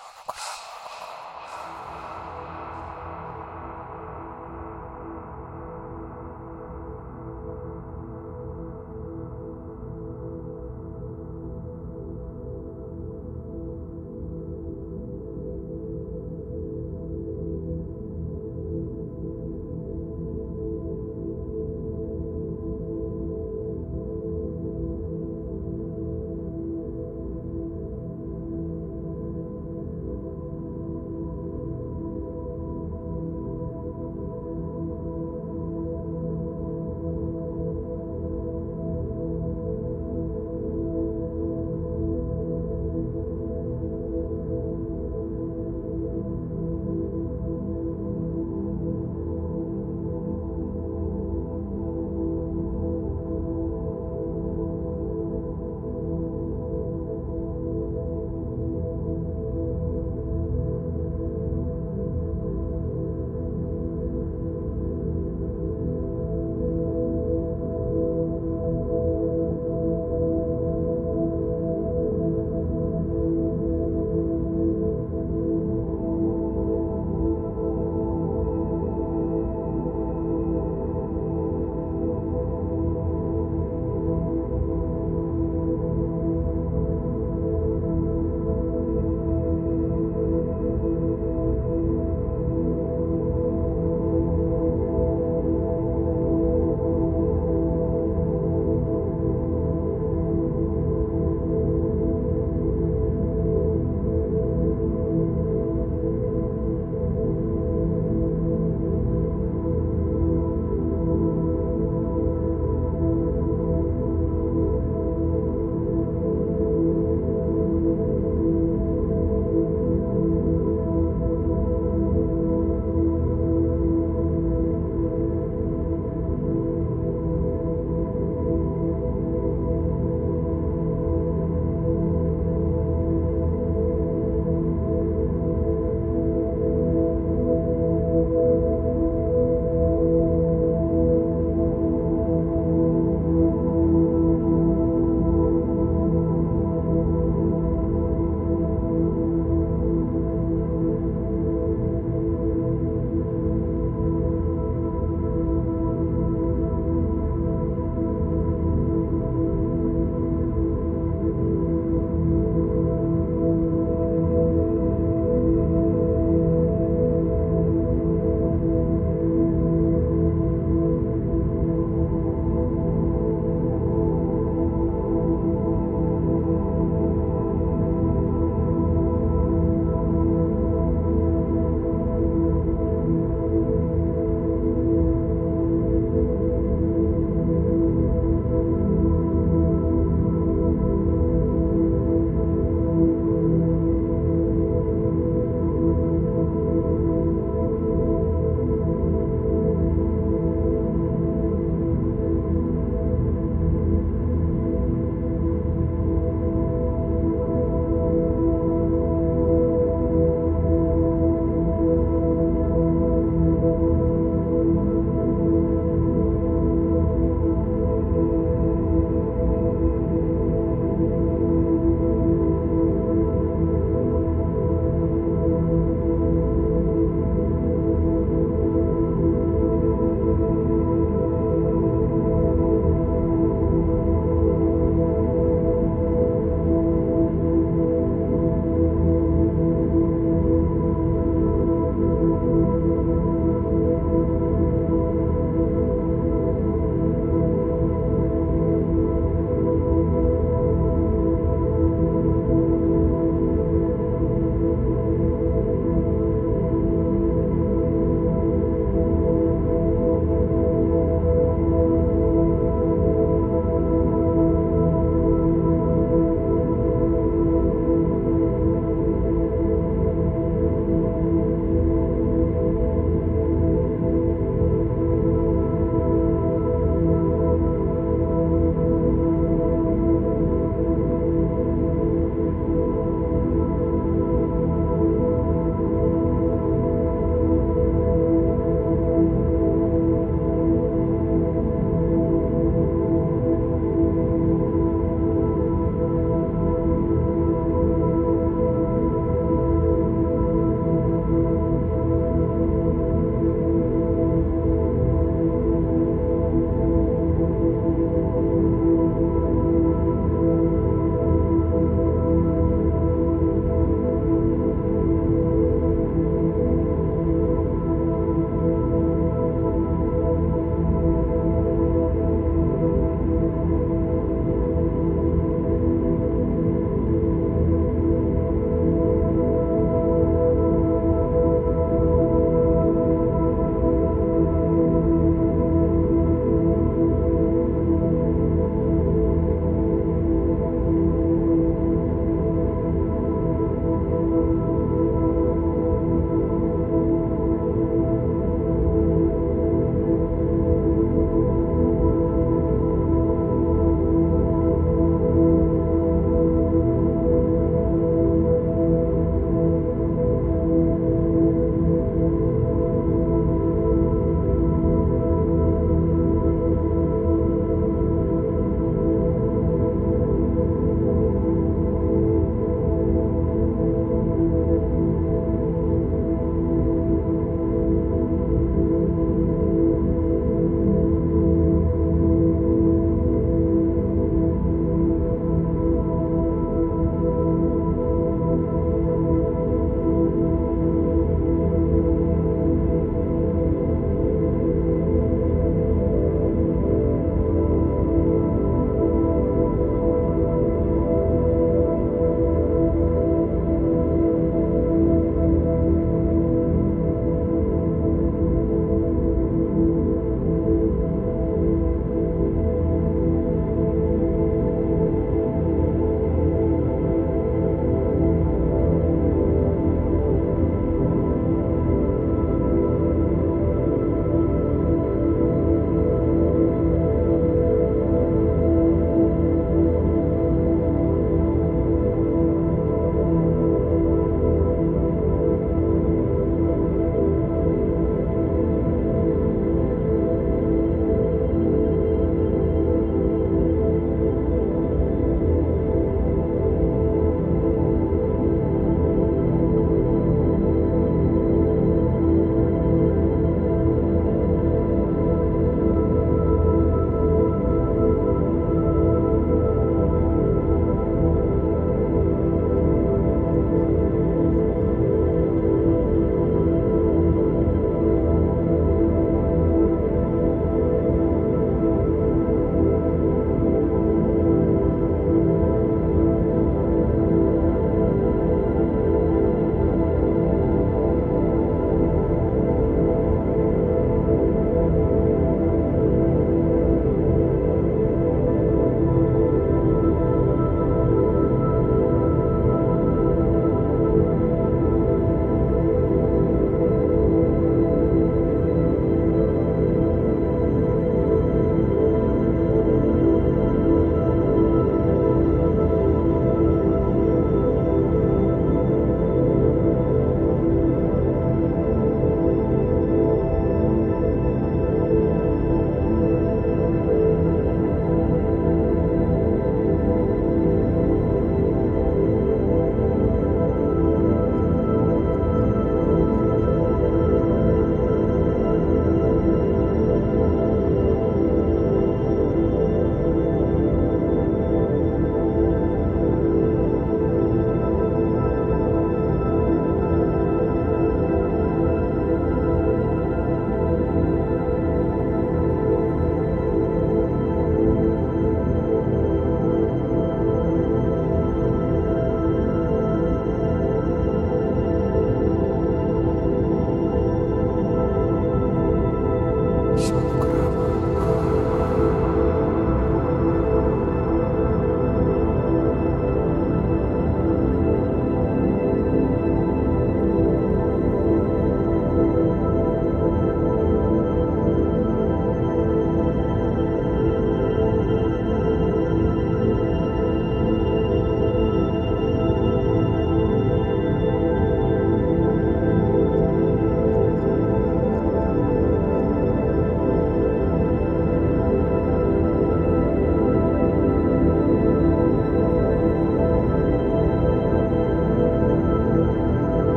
sono qua